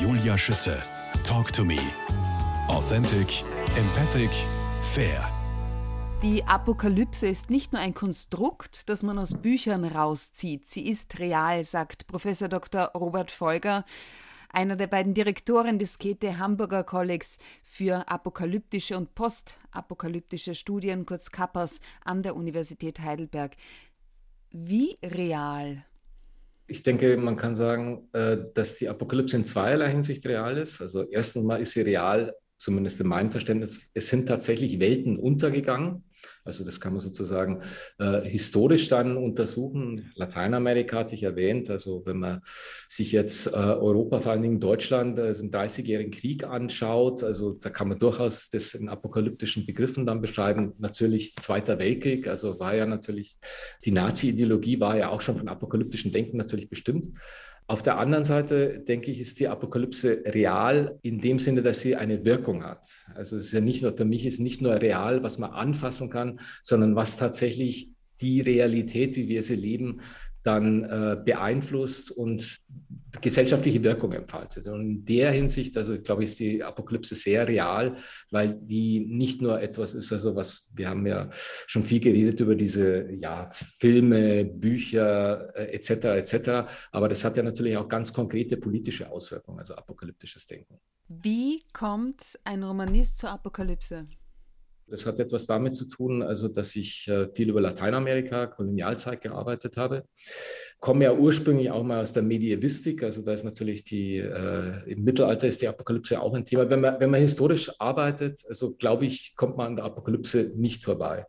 Julia Schütze. Talk to me. Authentic, empathic, fair. Die Apokalypse ist nicht nur ein Konstrukt, das man aus Büchern rauszieht. Sie ist real, sagt Professor Dr. Robert Folger, einer der beiden Direktoren des Käthe Hamburger Kollegs für apokalyptische und postapokalyptische Studien, kurz KAPAS, an der Universität Heidelberg. Wie real ich denke, man kann sagen, äh, dass die Apokalypse in zweierlei Hinsicht real ist. Also erstens mal ist sie real, zumindest in meinem Verständnis, es sind tatsächlich Welten untergegangen. Also das kann man sozusagen äh, historisch dann untersuchen. Lateinamerika hatte ich erwähnt. Also wenn man sich jetzt äh, Europa, vor allen Dingen Deutschland, äh, den 30-jährigen Krieg anschaut, also da kann man durchaus das in apokalyptischen Begriffen dann beschreiben. Natürlich Zweiter Weltkrieg, also war ja natürlich, die Nazi-Ideologie war ja auch schon von apokalyptischen Denken natürlich bestimmt. Auf der anderen Seite, denke ich, ist die Apokalypse real in dem Sinne, dass sie eine Wirkung hat. Also es ist ja nicht nur, für mich ist nicht nur real, was man anfassen kann, sondern was tatsächlich die Realität, wie wir sie leben, dann äh, beeinflusst und gesellschaftliche Wirkung entfaltet. Und in der Hinsicht, also glaube ich, ist die Apokalypse sehr real, weil die nicht nur etwas ist, also was, wir haben ja schon viel geredet über diese ja, Filme, Bücher äh, etc. etc. Aber das hat ja natürlich auch ganz konkrete politische Auswirkungen, also apokalyptisches Denken. Wie kommt ein Romanist zur Apokalypse? Das hat etwas damit zu tun, also dass ich äh, viel über Lateinamerika, Kolonialzeit gearbeitet habe. Komme ja ursprünglich auch mal aus der Medievistik, also da ist natürlich die, äh, im Mittelalter ist die Apokalypse auch ein Thema. Wenn man, wenn man historisch arbeitet, also glaube ich, kommt man an der Apokalypse nicht vorbei.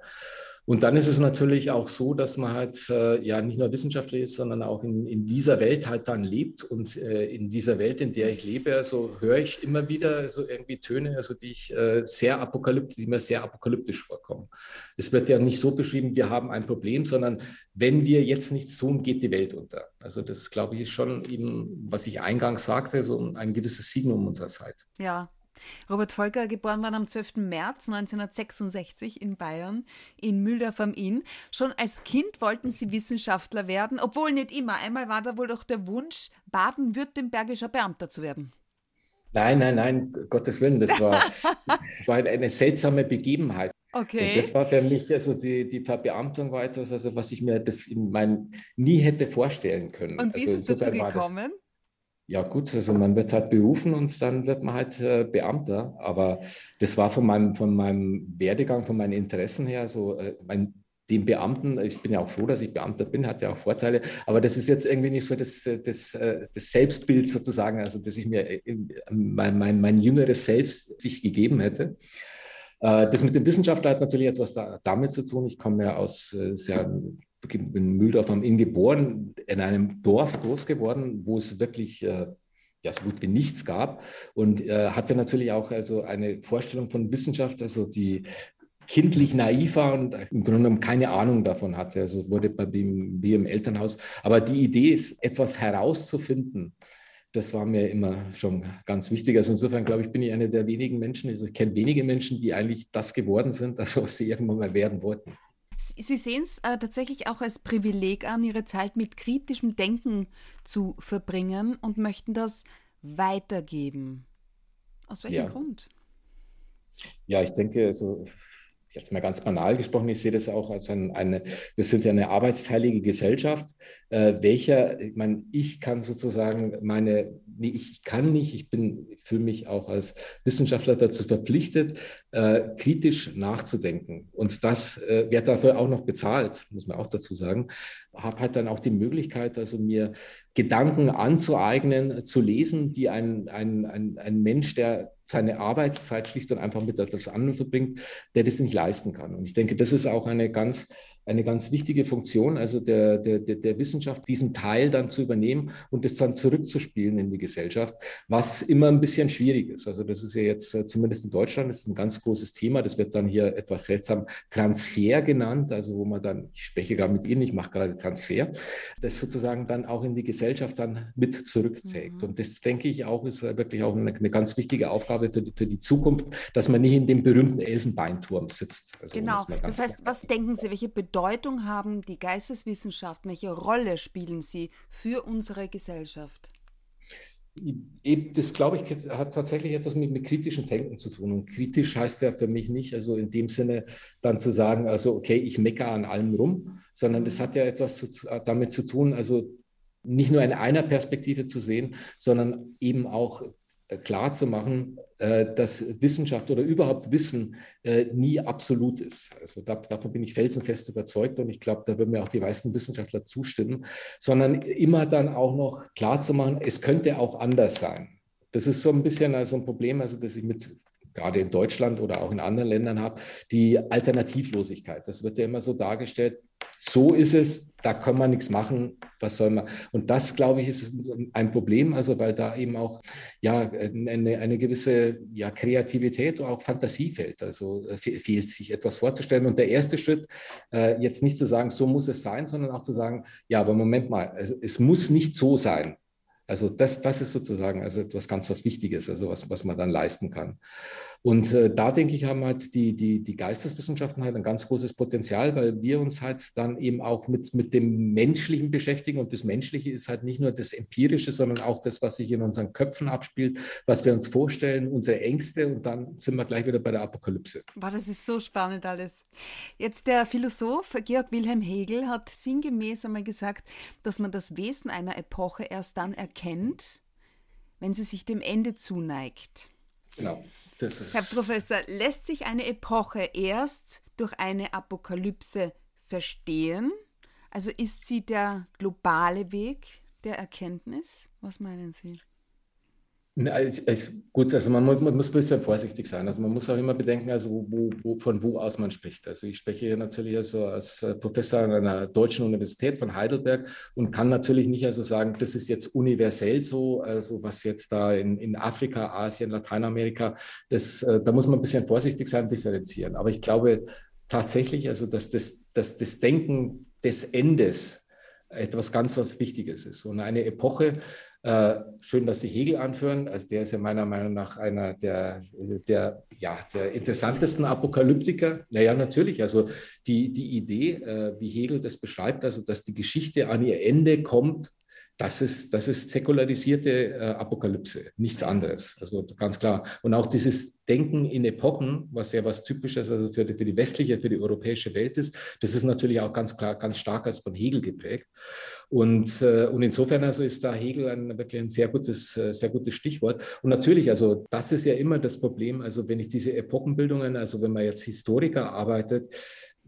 Und dann ist es natürlich auch so, dass man halt äh, ja nicht nur wissenschaftlich ist, sondern auch in, in dieser Welt halt dann lebt. Und äh, in dieser Welt, in der ich lebe, also höre ich immer wieder so irgendwie Töne, also die ich äh, sehr apokalyptisch, die mir sehr apokalyptisch vorkommen. Es wird ja nicht so beschrieben, wir haben ein Problem, sondern wenn wir jetzt nichts tun, geht die Welt unter. Also das glaube ich ist schon eben, was ich eingangs sagte, so ein gewisses Signum unserer Zeit. Ja, Robert Volker, geboren worden am 12. März 1966 in Bayern, in Mühldorf am Inn. Schon als Kind wollten Sie Wissenschaftler werden, obwohl nicht immer. Einmal war da wohl doch der Wunsch, baden-württembergischer Beamter zu werden. Nein, nein, nein, Gottes Willen, das war, das war eine seltsame Begebenheit. Okay. Und das war für mich, also die, die Verbeamtung war etwas, also was ich mir das in mein, nie hätte vorstellen können. Und wie also ist es dazu gekommen? Ja gut, also man wird halt berufen und dann wird man halt äh, Beamter. Aber das war von meinem, von meinem Werdegang, von meinen Interessen her so, äh, mein, den Beamten, ich bin ja auch froh, dass ich Beamter bin, hat ja auch Vorteile, aber das ist jetzt irgendwie nicht so das, das, äh, das Selbstbild sozusagen, also dass ich mir äh, mein, mein, mein jüngeres Selbst sich gegeben hätte. Äh, das mit dem Wissenschaftler hat natürlich etwas damit zu tun. Ich komme ja aus sehr in Mühldorf am Inn geboren, in einem Dorf groß geworden, wo es wirklich äh, ja, so gut wie nichts gab und äh, hatte natürlich auch also eine Vorstellung von Wissenschaft, also die kindlich naiv war und im Grunde genommen keine Ahnung davon hatte. Also wurde bei mir im Elternhaus. Aber die Idee ist, etwas herauszufinden, das war mir immer schon ganz wichtig. Also insofern glaube ich, bin ich einer der wenigen Menschen, also ich kenne wenige Menschen, die eigentlich das geworden sind, also was sie irgendwann mal werden wollten. Sie sehen es äh, tatsächlich auch als Privileg an, Ihre Zeit mit kritischem Denken zu verbringen und möchten das weitergeben. Aus welchem ja. Grund? Ja, ich denke, also jetzt mal ganz banal gesprochen, ich sehe das auch als ein, eine, wir sind ja eine arbeitsteilige Gesellschaft, äh, welcher, ich meine, ich kann sozusagen meine, nee, ich kann nicht, ich bin, fühle mich auch als Wissenschaftler dazu verpflichtet, äh, kritisch nachzudenken. Und das äh, wird dafür auch noch bezahlt, muss man auch dazu sagen. Habe halt dann auch die Möglichkeit, also mir Gedanken anzueignen, zu lesen, die ein, ein, ein, ein Mensch, der seine Arbeitszeit schlicht und einfach mit etwas anderem verbringt, der das nicht leisten kann. Und ich denke, das ist auch eine ganz eine ganz wichtige Funktion, also der, der, der Wissenschaft, diesen Teil dann zu übernehmen und das dann zurückzuspielen in die Gesellschaft, was immer ein bisschen schwierig ist. Also das ist ja jetzt äh, zumindest in Deutschland das ist ein ganz großes Thema. Das wird dann hier etwas seltsam Transfer genannt, also wo man dann, ich spreche gerade mit Ihnen, ich mache gerade Transfer, das sozusagen dann auch in die Gesellschaft dann mit zurückträgt. Mhm. Und das denke ich auch, ist äh, wirklich auch eine, eine ganz wichtige Aufgabe für die, für die Zukunft, dass man nicht in dem berühmten Elfenbeinturm sitzt. Also genau. Das heißt, was denken Sie, welche Bedeutung Bedeutung haben die Geisteswissenschaften? Welche Rolle spielen sie für unsere Gesellschaft? Das, glaube ich, hat tatsächlich etwas mit, mit kritischem Denken zu tun. Und kritisch heißt ja für mich nicht, also in dem Sinne dann zu sagen, also okay, ich meckere an allem rum, sondern es hat ja etwas zu, damit zu tun, also nicht nur in einer Perspektive zu sehen, sondern eben auch klar zu machen, äh, dass Wissenschaft oder überhaupt Wissen äh, nie absolut ist. Also davon bin ich felsenfest überzeugt und ich glaube, da würden mir auch die meisten Wissenschaftler zustimmen, sondern immer dann auch noch klar zu machen, es könnte auch anders sein. Das ist so ein bisschen also ein Problem, also dass ich mit gerade in Deutschland oder auch in anderen Ländern habe, die Alternativlosigkeit. Das wird ja immer so dargestellt, so ist es, da kann man nichts machen, was soll man. Und das, glaube ich, ist ein Problem, also weil da eben auch ja, eine, eine gewisse ja, Kreativität oder auch Fantasie fehlt. Also äh, fehlt sich etwas vorzustellen. Und der erste Schritt, äh, jetzt nicht zu sagen, so muss es sein, sondern auch zu sagen, ja, aber Moment mal, es, es muss nicht so sein. Also das, das ist sozusagen also etwas ganz was Wichtiges, also was, was man dann leisten kann. Und äh, da denke ich, haben halt die, die, die Geisteswissenschaften halt ein ganz großes Potenzial, weil wir uns halt dann eben auch mit, mit dem Menschlichen beschäftigen. Und das Menschliche ist halt nicht nur das Empirische, sondern auch das, was sich in unseren Köpfen abspielt, was wir uns vorstellen, unsere Ängste. Und dann sind wir gleich wieder bei der Apokalypse. Boah, das ist so spannend alles. Jetzt der Philosoph Georg Wilhelm Hegel hat sinngemäß einmal gesagt, dass man das Wesen einer Epoche erst dann erkennt, wenn sie sich dem Ende zuneigt. Genau. Herr Professor, lässt sich eine Epoche erst durch eine Apokalypse verstehen? Also ist sie der globale Weg der Erkenntnis? Was meinen Sie? Es, es, gut, also man muss, man muss, ein bisschen vorsichtig sein. Also man muss auch immer bedenken, also wo, wo, von wo aus man spricht. Also ich spreche hier natürlich also als äh, Professor an einer deutschen Universität von Heidelberg und kann natürlich nicht also sagen, das ist jetzt universell so, also was jetzt da in, in Afrika, Asien, Lateinamerika, das, äh, da muss man ein bisschen vorsichtig sein, differenzieren. Aber ich glaube tatsächlich, also dass das, dass das Denken des Endes etwas ganz was Wichtiges ist. Und eine Epoche, äh, schön, dass Sie Hegel anführen. Also der ist ja meiner Meinung nach einer der, der, ja, der interessantesten Apokalyptiker. Naja, natürlich. Also die, die Idee, äh, wie Hegel das beschreibt, also dass die Geschichte an ihr Ende kommt, das ist, das ist säkularisierte äh, Apokalypse, nichts anderes. Also ganz klar. Und auch dieses Denken in Epochen, was ja was Typisches also für, die, für die westliche, für die europäische Welt ist, das ist natürlich auch ganz klar, ganz stark als von Hegel geprägt. Und, äh, und insofern also ist da Hegel ein, wirklich ein sehr gutes, äh, sehr gutes Stichwort. Und natürlich, also das ist ja immer das Problem, also wenn ich diese Epochenbildungen, also wenn man jetzt Historiker arbeitet,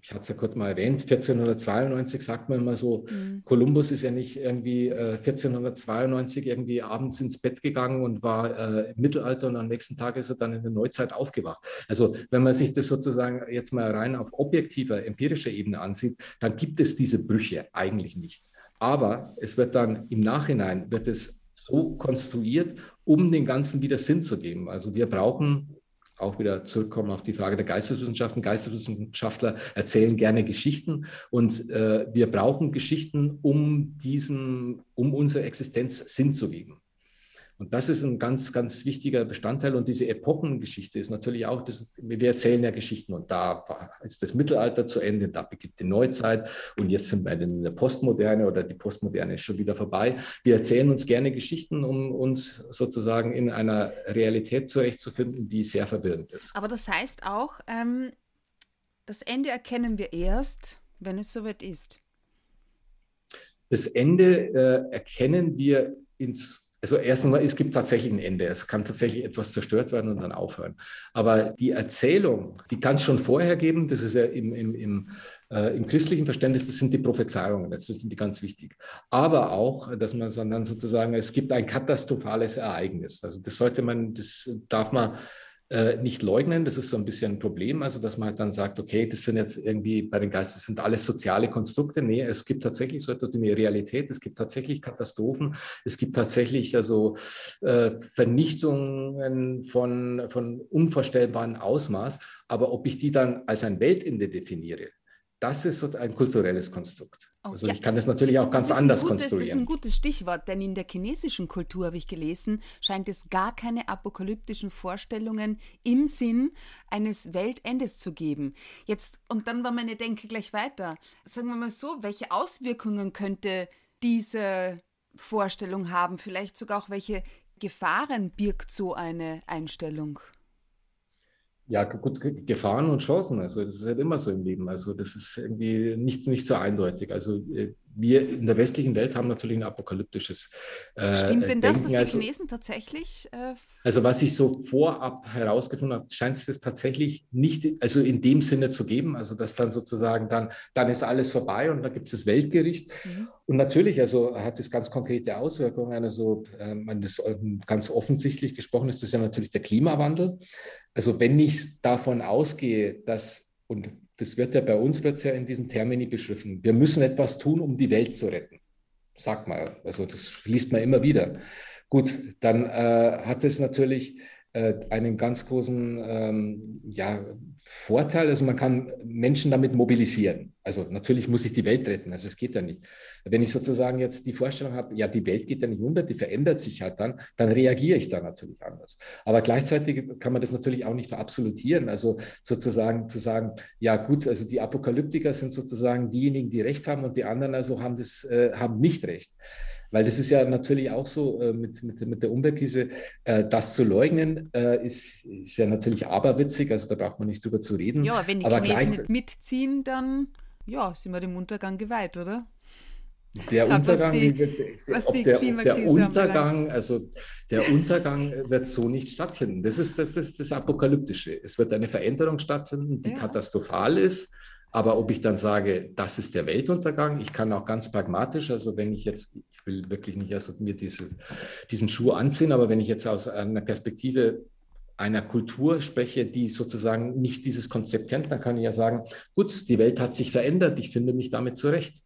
ich hatte es ja kurz mal erwähnt, 1492 sagt man immer so, mhm. Kolumbus ist ja nicht irgendwie äh, 1492 irgendwie abends ins Bett gegangen und war äh, im Mittelalter und am nächsten Tag ist er dann in der Neuzeit aufgewacht. Also wenn man sich das sozusagen jetzt mal rein auf objektiver, empirischer Ebene ansieht, dann gibt es diese Brüche eigentlich nicht. Aber es wird dann im Nachhinein, wird es so konstruiert, um den Ganzen wieder Sinn zu geben. Also wir brauchen auch wieder zurückkommen auf die Frage der Geisteswissenschaften. Geisteswissenschaftler erzählen gerne Geschichten und äh, wir brauchen Geschichten, um diesen, um unserer Existenz Sinn zu geben. Und das ist ein ganz, ganz wichtiger Bestandteil. Und diese Epochengeschichte ist natürlich auch, das, wir erzählen ja Geschichten und da ist das Mittelalter zu Ende, da beginnt die Neuzeit und jetzt sind wir in der Postmoderne oder die Postmoderne ist schon wieder vorbei. Wir erzählen uns gerne Geschichten, um uns sozusagen in einer Realität zurechtzufinden, die sehr verwirrend ist. Aber das heißt auch, ähm, das Ende erkennen wir erst, wenn es soweit ist. Das Ende äh, erkennen wir ins also erstens mal, es gibt tatsächlich ein Ende. Es kann tatsächlich etwas zerstört werden und dann aufhören. Aber die Erzählung, die kann es schon vorher geben. Das ist ja im, im, im, äh, im christlichen Verständnis, das sind die Prophezeiungen. Das sind die ganz wichtig. Aber auch, dass man dann sozusagen, es gibt ein katastrophales Ereignis. Also das sollte man, das darf man äh, nicht leugnen. Das ist so ein bisschen ein Problem, also dass man halt dann sagt, okay, das sind jetzt irgendwie bei den Geistern sind alles soziale Konstrukte. Nee, es gibt tatsächlich so etwas wie Realität, es gibt tatsächlich Katastrophen, es gibt tatsächlich also äh, Vernichtungen von, von unvorstellbarem Ausmaß. Aber ob ich die dann als ein Weltende definiere, das ist ein kulturelles Konstrukt. Oh, also ja. ich kann das natürlich auch ganz anders gutes, konstruieren. Das ist ein gutes Stichwort, denn in der chinesischen Kultur, habe ich gelesen, scheint es gar keine apokalyptischen Vorstellungen im Sinn eines Weltendes zu geben. Jetzt, und dann war meine Denke gleich weiter. Sagen wir mal so, welche Auswirkungen könnte diese Vorstellung haben, vielleicht sogar auch welche Gefahren birgt so eine Einstellung? Ja, gut, Gefahren und Chancen. Also das ist halt immer so im Leben. Also das ist irgendwie nicht, nicht so eindeutig. Also äh, wir in der westlichen Welt haben natürlich ein apokalyptisches. Äh, Stimmt denn das, dass die also, Chinesen tatsächlich? Äh, also was ich so vorab herausgefunden habe, scheint es das tatsächlich nicht, also in dem Sinne zu geben. Also dass dann sozusagen dann, dann ist alles vorbei und dann gibt es das Weltgericht. Mhm. Und natürlich, also hat es ganz konkrete Auswirkungen. Also äh, man das ganz offensichtlich gesprochen ist, das ja natürlich der Klimawandel. Also wenn ich davon ausgehe, dass und das wird ja bei uns wird's ja in diesen Termini beschrieben. Wir müssen etwas tun, um die Welt zu retten. Sag mal, also das liest man immer wieder. Gut, dann äh, hat es natürlich einen ganz großen ähm, ja, Vorteil. Also man kann Menschen damit mobilisieren. Also natürlich muss ich die Welt retten, also es geht ja nicht. Wenn ich sozusagen jetzt die Vorstellung habe, ja, die Welt geht ja nicht unter, die verändert sich halt dann, dann reagiere ich da natürlich anders. Aber gleichzeitig kann man das natürlich auch nicht verabsolutieren. Also sozusagen zu sagen, ja gut, also die Apokalyptiker sind sozusagen diejenigen, die Recht haben und die anderen also haben das, äh, haben nicht Recht. Weil das ist ja natürlich auch so äh, mit, mit, mit der Umweltkrise, äh, das zu leugnen, äh, ist, ist ja natürlich aberwitzig, also da braucht man nicht drüber zu reden. Ja, wenn die aber Chinesen nicht mitziehen, dann ja, sind wir dem Untergang geweiht, oder? Der Grad, Untergang, die, wird, ob der, der, Untergang, also der Untergang wird so nicht stattfinden. Das ist das, das, das Apokalyptische. Es wird eine Veränderung stattfinden, die ja. katastrophal ist aber ob ich dann sage, das ist der Weltuntergang, ich kann auch ganz pragmatisch, also wenn ich jetzt, ich will wirklich nicht also mir dieses, diesen Schuh anziehen, aber wenn ich jetzt aus einer Perspektive einer Kultur spreche, die sozusagen nicht dieses Konzept kennt, dann kann ich ja sagen, gut, die Welt hat sich verändert, ich finde mich damit zurecht.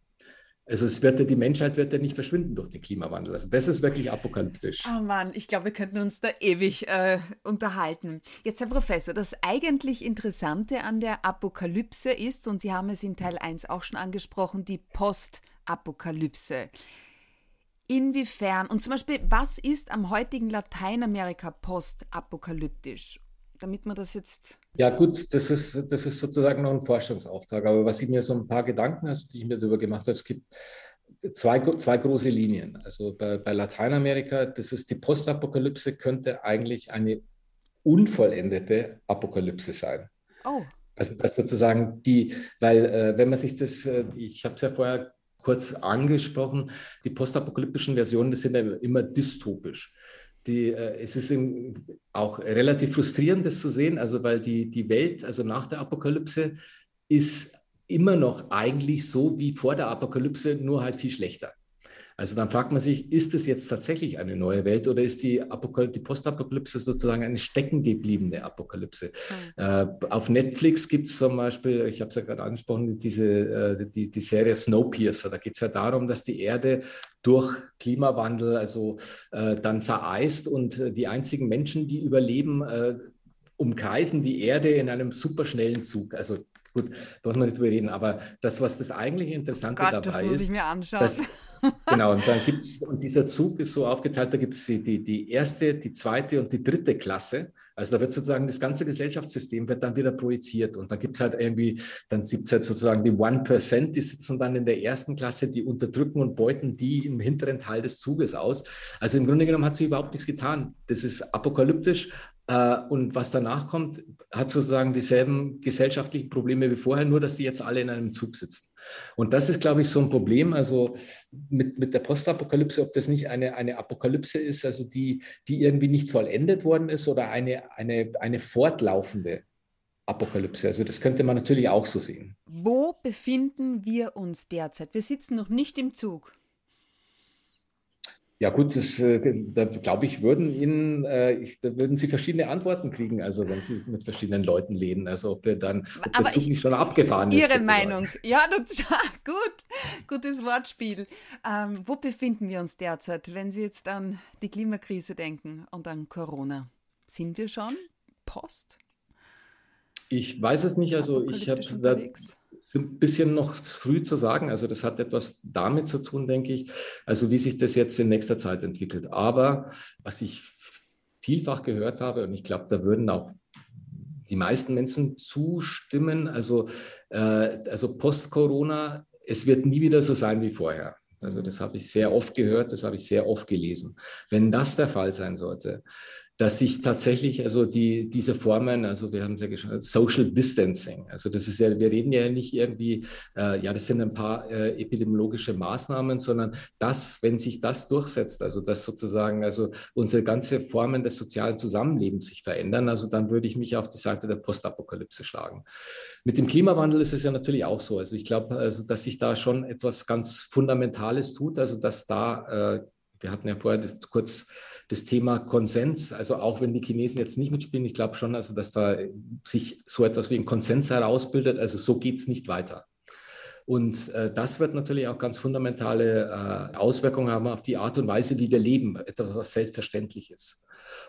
Also es wird ja, die Menschheit wird ja nicht verschwinden durch den Klimawandel. Also das ist wirklich apokalyptisch. Oh Mann, ich glaube, wir könnten uns da ewig äh, unterhalten. Jetzt, Herr Professor, das eigentlich Interessante an der Apokalypse ist, und Sie haben es in Teil 1 auch schon angesprochen, die Postapokalypse. Inwiefern, und zum Beispiel, was ist am heutigen Lateinamerika postapokalyptisch? Damit man das jetzt. Ja, gut, das ist, das ist sozusagen noch ein Forschungsauftrag. Aber was ich mir so ein paar Gedanken, also, die ich mir darüber gemacht habe, es gibt zwei, zwei große Linien. Also bei, bei Lateinamerika, das ist die Postapokalypse, könnte eigentlich eine unvollendete Apokalypse sein. Oh. Also das sozusagen die, weil äh, wenn man sich das, äh, ich habe es ja vorher kurz angesprochen, die postapokalyptischen Versionen, das sind ja immer dystopisch die, äh, es ist auch relativ frustrierend, das zu sehen, also weil die, die Welt, also nach der Apokalypse, ist immer noch eigentlich so wie vor der Apokalypse, nur halt viel schlechter. Also dann fragt man sich, ist es jetzt tatsächlich eine neue Welt oder ist die, die Postapokalypse sozusagen eine steckengebliebene Apokalypse? Mhm. Äh, auf Netflix gibt es zum Beispiel, ich habe es ja gerade angesprochen, diese, äh, die, die Serie Snowpiercer. Da geht es ja darum, dass die Erde durch Klimawandel also äh, dann vereist und äh, die einzigen Menschen, die überleben, äh, umkreisen die Erde in einem superschnellen Zug. Also Gut, da muss man nicht drüber reden, aber das, was das eigentliche Interessante Gott, dabei das muss ich mir anschauen. Dass, genau, und dann gibt es, und dieser Zug ist so aufgeteilt, da gibt es die, die, die erste, die zweite und die dritte Klasse. Also da wird sozusagen das ganze Gesellschaftssystem wird dann wieder projiziert und dann gibt es halt irgendwie, dann gibt es halt sozusagen die One Percent, die sitzen dann in der ersten Klasse, die unterdrücken und beuten die im hinteren Teil des Zuges aus. Also im Grunde genommen hat sie überhaupt nichts getan. Das ist apokalyptisch, und was danach kommt, hat sozusagen dieselben gesellschaftlichen Probleme wie vorher, nur dass die jetzt alle in einem Zug sitzen. Und das ist, glaube ich, so ein Problem. Also mit, mit der Postapokalypse, ob das nicht eine, eine Apokalypse ist, also die, die irgendwie nicht vollendet worden ist oder eine, eine, eine fortlaufende Apokalypse. Also das könnte man natürlich auch so sehen. Wo befinden wir uns derzeit? Wir sitzen noch nicht im Zug. Ja gut, das, äh, da glaube ich, würden Ihnen, äh, ich, da würden Sie verschiedene Antworten kriegen, also wenn Sie mit verschiedenen Leuten reden, also ob wir dann, ob der Zug ich, nicht schon abgefahren Ihre ist. Ihre Meinung, ja, das, gut, gutes Wortspiel. Ähm, wo befinden wir uns derzeit, wenn Sie jetzt an die Klimakrise denken und an Corona? Sind wir schon Post? Ich weiß es nicht, also ich habe da ein bisschen noch früh zu sagen. Also das hat etwas damit zu tun, denke ich, also wie sich das jetzt in nächster Zeit entwickelt. Aber was ich vielfach gehört habe, und ich glaube, da würden auch die meisten Menschen zustimmen, also, äh, also post-Corona, es wird nie wieder so sein wie vorher. Also das habe ich sehr oft gehört, das habe ich sehr oft gelesen. Wenn das der Fall sein sollte, dass sich tatsächlich also die, diese Formen, also wir haben es ja geschaut, Social Distancing, also das ist ja, wir reden ja nicht irgendwie, äh, ja, das sind ein paar äh, epidemiologische Maßnahmen, sondern das, wenn sich das durchsetzt, also dass sozusagen also unsere ganze Formen des sozialen Zusammenlebens sich verändern, also dann würde ich mich auf die Seite der Postapokalypse schlagen. Mit dem Klimawandel ist es ja natürlich auch so. Also ich glaube, also dass sich da schon etwas ganz Fundamentales tut, also dass da äh, wir hatten ja vorher das, kurz das Thema Konsens. Also auch wenn die Chinesen jetzt nicht mitspielen, ich glaube schon, also dass da sich so etwas wie ein Konsens herausbildet. Also so geht es nicht weiter. Und äh, das wird natürlich auch ganz fundamentale äh, Auswirkungen haben auf die Art und Weise, wie wir leben, etwas, was selbstverständlich ist.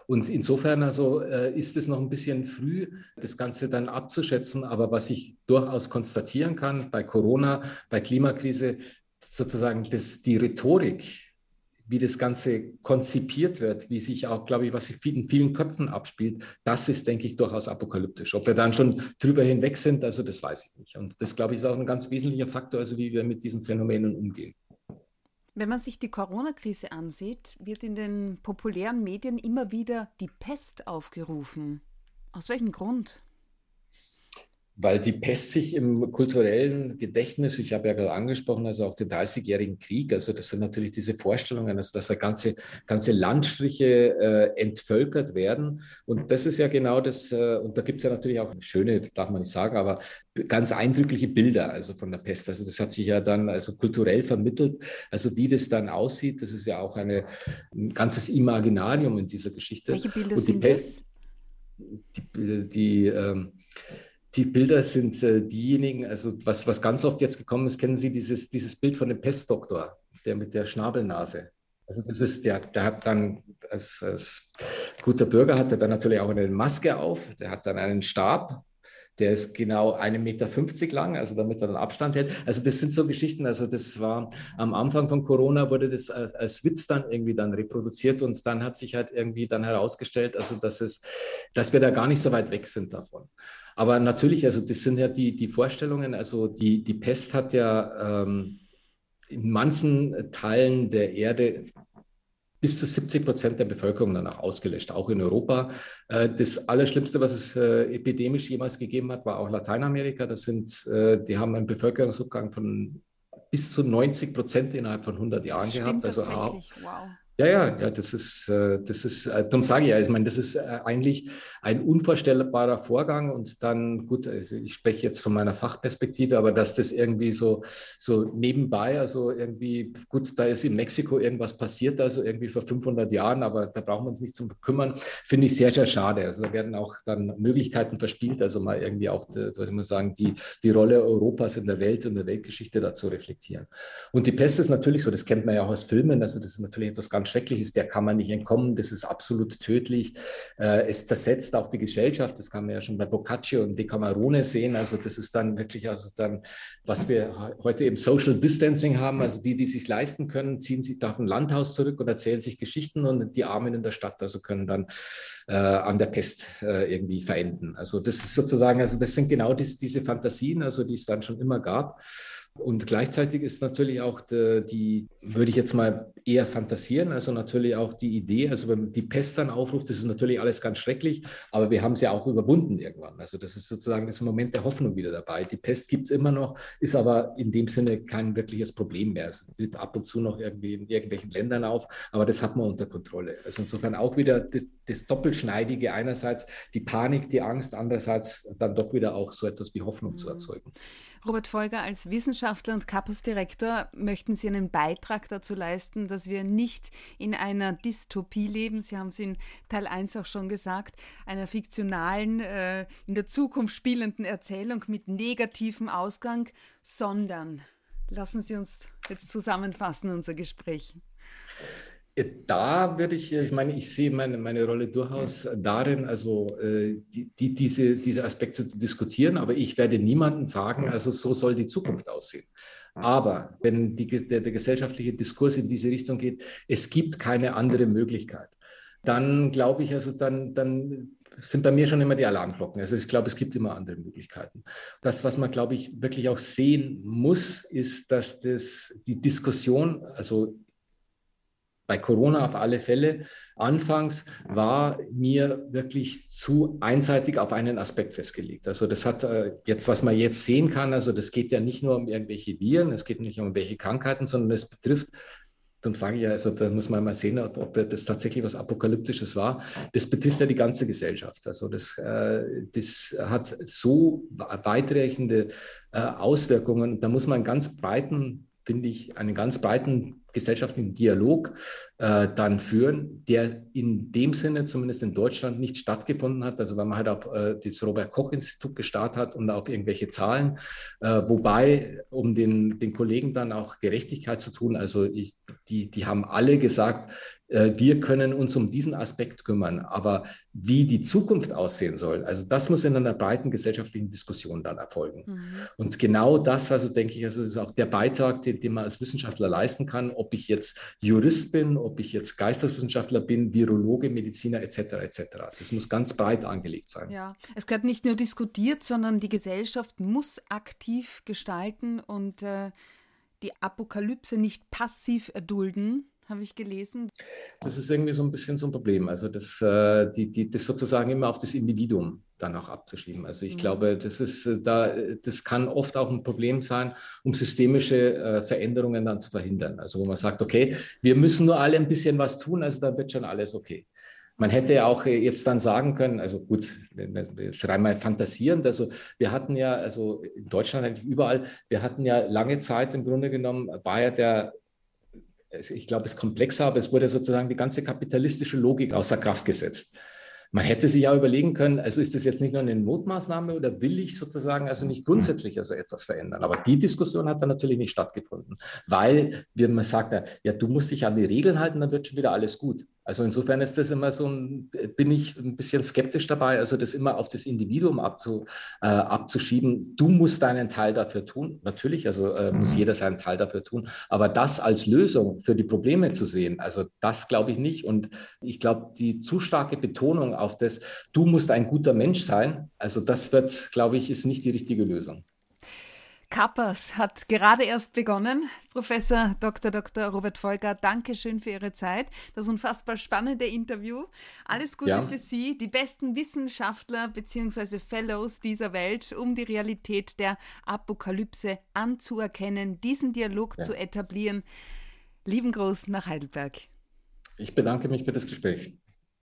Und insofern also äh, ist es noch ein bisschen früh, das Ganze dann abzuschätzen. Aber was ich durchaus konstatieren kann bei Corona, bei Klimakrise, sozusagen, dass die Rhetorik, wie das Ganze konzipiert wird, wie sich auch, glaube ich, was sich in vielen Köpfen abspielt, das ist, denke ich, durchaus apokalyptisch. Ob wir dann schon drüber hinweg sind, also das weiß ich nicht. Und das, glaube ich, ist auch ein ganz wesentlicher Faktor, also wie wir mit diesen Phänomenen umgehen. Wenn man sich die Corona-Krise ansieht, wird in den populären Medien immer wieder die Pest aufgerufen. Aus welchem Grund? Weil die Pest sich im kulturellen Gedächtnis, ich habe ja gerade angesprochen, also auch den 30-jährigen Krieg, also das sind natürlich diese Vorstellungen, also dass da ganze, ganze Landstriche äh, entvölkert werden. Und das ist ja genau das, äh, und da gibt es ja natürlich auch schöne, darf man nicht sagen, aber ganz eindrückliche Bilder also von der Pest. Also das hat sich ja dann also kulturell vermittelt. Also wie das dann aussieht, das ist ja auch eine, ein ganzes Imaginarium in dieser Geschichte. Welche Bilder sind Pest, das? Die, die ähm, die Bilder sind äh, diejenigen, also was, was ganz oft jetzt gekommen ist, kennen Sie dieses, dieses Bild von dem Pestdoktor, der mit der Schnabelnase. Also das ist, der, der hat dann als, als guter Bürger hat er dann natürlich auch eine Maske auf, der hat dann einen Stab, der ist genau 1,50 Meter lang, also damit er dann Abstand hält. Also das sind so Geschichten, also das war am Anfang von Corona wurde das als, als, Witz dann irgendwie dann reproduziert und dann hat sich halt irgendwie dann herausgestellt, also dass es, dass wir da gar nicht so weit weg sind davon. Aber natürlich, also das sind ja die, die Vorstellungen, also die, die Pest hat ja ähm, in manchen Teilen der Erde bis zu 70 Prozent der Bevölkerung danach ausgelöscht, auch in Europa. Äh, das Allerschlimmste, was es äh, epidemisch jemals gegeben hat, war auch Lateinamerika. Das sind, äh, die haben einen Bevölkerungsrückgang von bis zu 90 Prozent innerhalb von 100 Jahren gehabt. Also wow. Ja, ja, ja, das ist, äh, das ist, äh, darum sage ich ja, ich meine, das ist äh, eigentlich ein unvorstellbarer Vorgang und dann, gut, also ich spreche jetzt von meiner Fachperspektive, aber dass das irgendwie so, so nebenbei, also irgendwie, gut, da ist in Mexiko irgendwas passiert, also irgendwie vor 500 Jahren, aber da brauchen wir uns nicht zum kümmern, finde ich sehr, sehr schade. Also da werden auch dann Möglichkeiten verspielt, also mal irgendwie auch, würde ich mal sagen, die, die Rolle Europas in der Welt und der Weltgeschichte dazu reflektieren. Und die Pest ist natürlich so, das kennt man ja auch aus Filmen, also das ist natürlich etwas ganz schrecklich ist, der kann man nicht entkommen. Das ist absolut tödlich. Äh, es zersetzt auch die Gesellschaft. Das kann man ja schon bei Boccaccio und Decamerone sehen. Also das ist dann wirklich, also dann, was wir heute im Social Distancing haben. Also die, die sich leisten können, ziehen sich da auf ein Landhaus zurück und erzählen sich Geschichten und die Armen in der Stadt also können dann äh, an der Pest äh, irgendwie verenden. Also das ist sozusagen, also das sind genau dies, diese Fantasien, also die es dann schon immer gab. Und gleichzeitig ist natürlich auch die, die, würde ich jetzt mal eher fantasieren, also natürlich auch die Idee, also wenn die Pest dann aufruft, das ist natürlich alles ganz schrecklich, aber wir haben es ja auch überwunden irgendwann. Also das ist sozusagen das Moment der Hoffnung wieder dabei. Die Pest gibt es immer noch, ist aber in dem Sinne kein wirkliches Problem mehr. Es tritt ab und zu noch irgendwie in irgendwelchen Ländern auf, aber das hat man unter Kontrolle. Also insofern auch wieder das, das Doppelschneidige, einerseits die Panik, die Angst, andererseits dann doch wieder auch so etwas wie Hoffnung mhm. zu erzeugen. Robert Folger, als Wissenschaftler und Campus-Direktor möchten Sie einen Beitrag dazu leisten, dass wir nicht in einer Dystopie leben. Sie haben es in Teil 1 auch schon gesagt, einer fiktionalen, äh, in der Zukunft spielenden Erzählung mit negativem Ausgang, sondern lassen Sie uns jetzt zusammenfassen, unser Gespräch. Da würde ich, ich meine, ich sehe meine, meine Rolle durchaus darin, also äh, die, die, diese, diese Aspekte zu diskutieren, aber ich werde niemandem sagen, also so soll die Zukunft aussehen. Aber wenn die, der, der gesellschaftliche Diskurs in diese Richtung geht, es gibt keine andere Möglichkeit. dann glaube ich, also dann, dann sind bei mir schon immer die Alarmglocken. Also ich glaube, es gibt immer andere Möglichkeiten. Das, was man, glaube ich, wirklich auch sehen muss, ist, dass das, die Diskussion, also bei Corona auf alle Fälle. Anfangs war mir wirklich zu einseitig auf einen Aspekt festgelegt. Also das hat äh, jetzt, was man jetzt sehen kann, also das geht ja nicht nur um irgendwelche Viren, es geht nicht um irgendwelche Krankheiten, sondern es betrifft Darum sage ich ja, also da muss man mal sehen, ob, ob, das tatsächlich was Apokalyptisches war. Das betrifft ja die ganze Gesellschaft. Also das, äh, das hat so weitreichende äh, Auswirkungen. Da muss man ganz breiten, finde ich, einen ganz breiten gesellschaftlichen Dialog äh, dann führen, der in dem Sinne zumindest in Deutschland nicht stattgefunden hat. Also wenn man halt auf äh, das Robert-Koch-Institut gestartet hat und auf irgendwelche Zahlen, äh, wobei, um den, den Kollegen dann auch Gerechtigkeit zu tun, also ich, die, die haben alle gesagt, äh, wir können uns um diesen Aspekt kümmern. Aber wie die Zukunft aussehen soll, also das muss in einer breiten gesellschaftlichen Diskussion dann erfolgen. Mhm. Und genau das, also denke ich, also ist auch der Beitrag, den, den man als Wissenschaftler leisten kann, ob ich jetzt Jurist bin, ob ich jetzt Geisteswissenschaftler bin, Virologe, Mediziner etc. etc. Das muss ganz breit angelegt sein. Ja, es gehört nicht nur diskutiert, sondern die Gesellschaft muss aktiv gestalten und äh, die Apokalypse nicht passiv erdulden habe ich gelesen. Das ist irgendwie so ein bisschen so ein Problem. Also das, äh, die, die, das sozusagen immer auf das Individuum dann auch abzuschieben. Also ich mhm. glaube, das ist äh, da, das kann oft auch ein Problem sein, um systemische äh, Veränderungen dann zu verhindern. Also wo man sagt, okay, wir müssen nur alle ein bisschen was tun, also dann wird schon alles okay. Man hätte ja auch jetzt dann sagen können, also gut, jetzt rein mal fantasierend, also wir hatten ja, also in Deutschland eigentlich überall, wir hatten ja lange Zeit im Grunde genommen, war ja der ich glaube, es ist komplexer, aber es wurde sozusagen die ganze kapitalistische Logik außer Kraft gesetzt. Man hätte sich ja überlegen können, also ist das jetzt nicht nur eine Notmaßnahme oder will ich sozusagen also nicht grundsätzlich also etwas verändern? Aber die Diskussion hat dann natürlich nicht stattgefunden, weil, wie man sagt, ja, du musst dich an die Regeln halten, dann wird schon wieder alles gut. Also insofern ist das immer so ein, bin ich ein bisschen skeptisch dabei, also das immer auf das Individuum abzu, äh, abzuschieben. Du musst deinen Teil dafür tun. Natürlich, also äh, muss mhm. jeder seinen Teil dafür tun. Aber das als Lösung für die Probleme zu sehen, also das glaube ich nicht. Und ich glaube, die zu starke Betonung auf das, du musst ein guter Mensch sein, also das wird, glaube ich, ist nicht die richtige Lösung. Kappers hat gerade erst begonnen. Professor Dr. Dr. Robert Volker, danke schön für Ihre Zeit. Das unfassbar spannende Interview. Alles Gute ja. für Sie, die besten Wissenschaftler bzw. Fellows dieser Welt, um die Realität der Apokalypse anzuerkennen, diesen Dialog ja. zu etablieren. Lieben Gruß nach Heidelberg. Ich bedanke mich für das Gespräch.